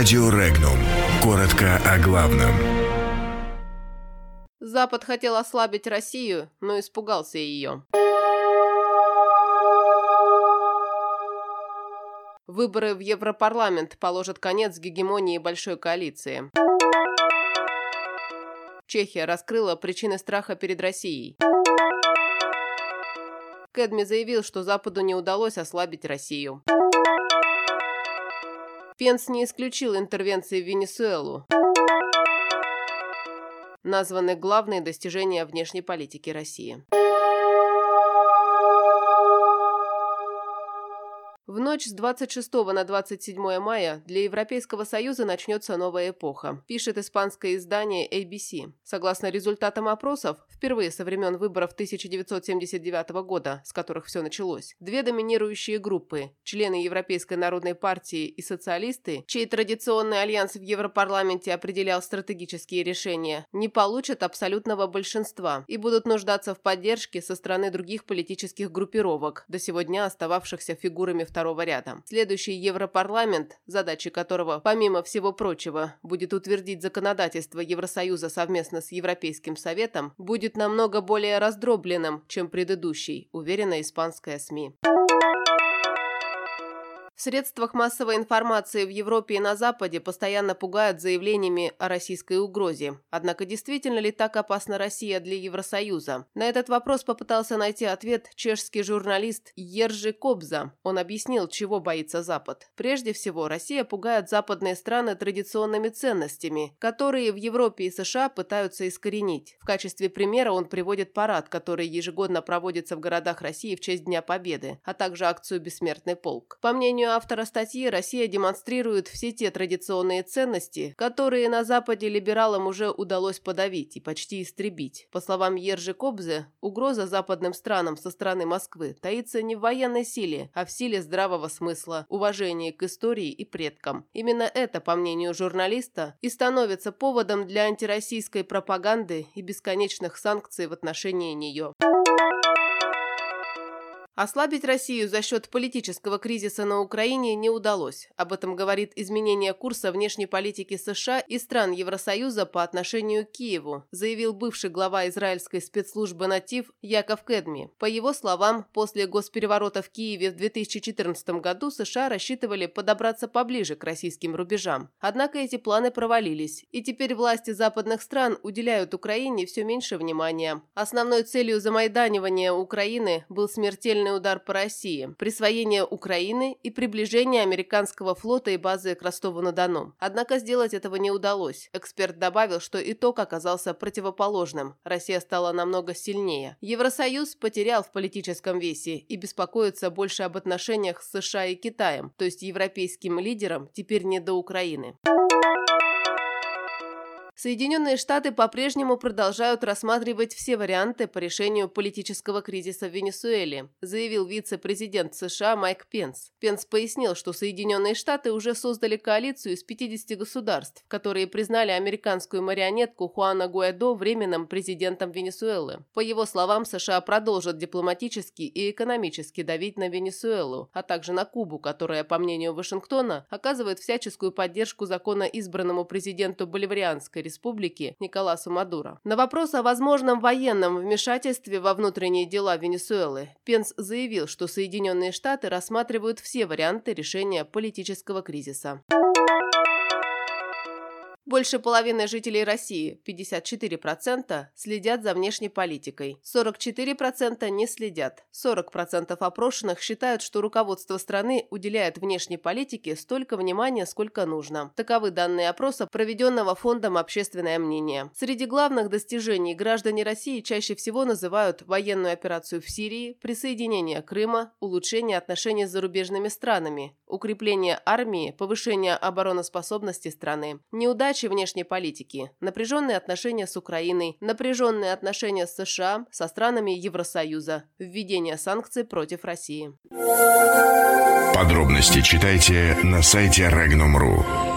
Радио Регнум. Коротко о главном. Запад хотел ослабить Россию, но испугался ее. Выборы в Европарламент положат конец гегемонии большой коалиции. Чехия раскрыла причины страха перед Россией. Кэдми заявил, что Западу не удалось ослабить Россию. Пенс не исключил интервенции в Венесуэлу. Названы главные достижения внешней политики России. В ночь с 26 на 27 мая для Европейского Союза начнется новая эпоха, пишет испанское издание ABC. Согласно результатам опросов, впервые со времен выборов 1979 года, с которых все началось, две доминирующие группы – члены Европейской народной партии и социалисты, чей традиционный альянс в Европарламенте определял стратегические решения, не получат абсолютного большинства и будут нуждаться в поддержке со стороны других политических группировок, до сегодня остававшихся фигурами второго второго ряда. Следующий Европарламент, задачей которого, помимо всего прочего, будет утвердить законодательство Евросоюза совместно с Европейским Советом, будет намного более раздробленным, чем предыдущий, уверена испанская СМИ. Средствах массовой информации в Европе и на Западе постоянно пугают заявлениями о российской угрозе. Однако действительно ли так опасна Россия для Евросоюза? На этот вопрос попытался найти ответ чешский журналист Ержи Кобза. Он объяснил, чего боится Запад. Прежде всего, Россия пугает западные страны традиционными ценностями, которые в Европе и США пытаются искоренить. В качестве примера он приводит парад, который ежегодно проводится в городах России в честь Дня Победы, а также акцию «Бессмертный полк». По мнению автора статьи, Россия демонстрирует все те традиционные ценности, которые на Западе либералам уже удалось подавить и почти истребить. По словам Ержи Кобзе, угроза западным странам со стороны Москвы таится не в военной силе, а в силе здравого смысла, уважения к истории и предкам. Именно это, по мнению журналиста, и становится поводом для антироссийской пропаганды и бесконечных санкций в отношении нее. Ослабить Россию за счет политического кризиса на Украине не удалось. Об этом говорит изменение курса внешней политики США и стран Евросоюза по отношению к Киеву, заявил бывший глава израильской спецслужбы «Натив» Яков Кедми. По его словам, после госпереворота в Киеве в 2014 году США рассчитывали подобраться поближе к российским рубежам. Однако эти планы провалились, и теперь власти западных стран уделяют Украине все меньше внимания. Основной целью замайданивания Украины был смертельный ракетный удар по России, присвоение Украины и приближение американского флота и базы к Ростову-на-Дону. Однако сделать этого не удалось. Эксперт добавил, что итог оказался противоположным. Россия стала намного сильнее. Евросоюз потерял в политическом весе и беспокоится больше об отношениях с США и Китаем, то есть европейским лидерам теперь не до Украины. Соединенные Штаты по-прежнему продолжают рассматривать все варианты по решению политического кризиса в Венесуэле, заявил вице-президент США Майк Пенс. Пенс пояснил, что Соединенные Штаты уже создали коалицию из 50 государств, которые признали американскую марионетку Хуана Гуайдо временным президентом Венесуэлы. По его словам, США продолжат дипломатически и экономически давить на Венесуэлу, а также на Кубу, которая, по мнению Вашингтона, оказывает всяческую поддержку законно избранному президенту Боливарианской республики Николасу Мадуро. На вопрос о возможном военном вмешательстве во внутренние дела Венесуэлы Пенс заявил, что Соединенные Штаты рассматривают все варианты решения политического кризиса. Больше половины жителей России, 54%, следят за внешней политикой, 44% не следят. 40% опрошенных считают, что руководство страны уделяет внешней политике столько внимания, сколько нужно. Таковы данные опроса, проведенного Фондом «Общественное мнение». Среди главных достижений граждане России чаще всего называют военную операцию в Сирии, присоединение Крыма, улучшение отношений с зарубежными странами, укрепление армии, повышение обороноспособности страны. Неудачи внешней политики, напряженные отношения с Украиной, напряженные отношения с США, со странами Евросоюза, введение санкций против России. Подробности читайте на сайте Regnum.ru.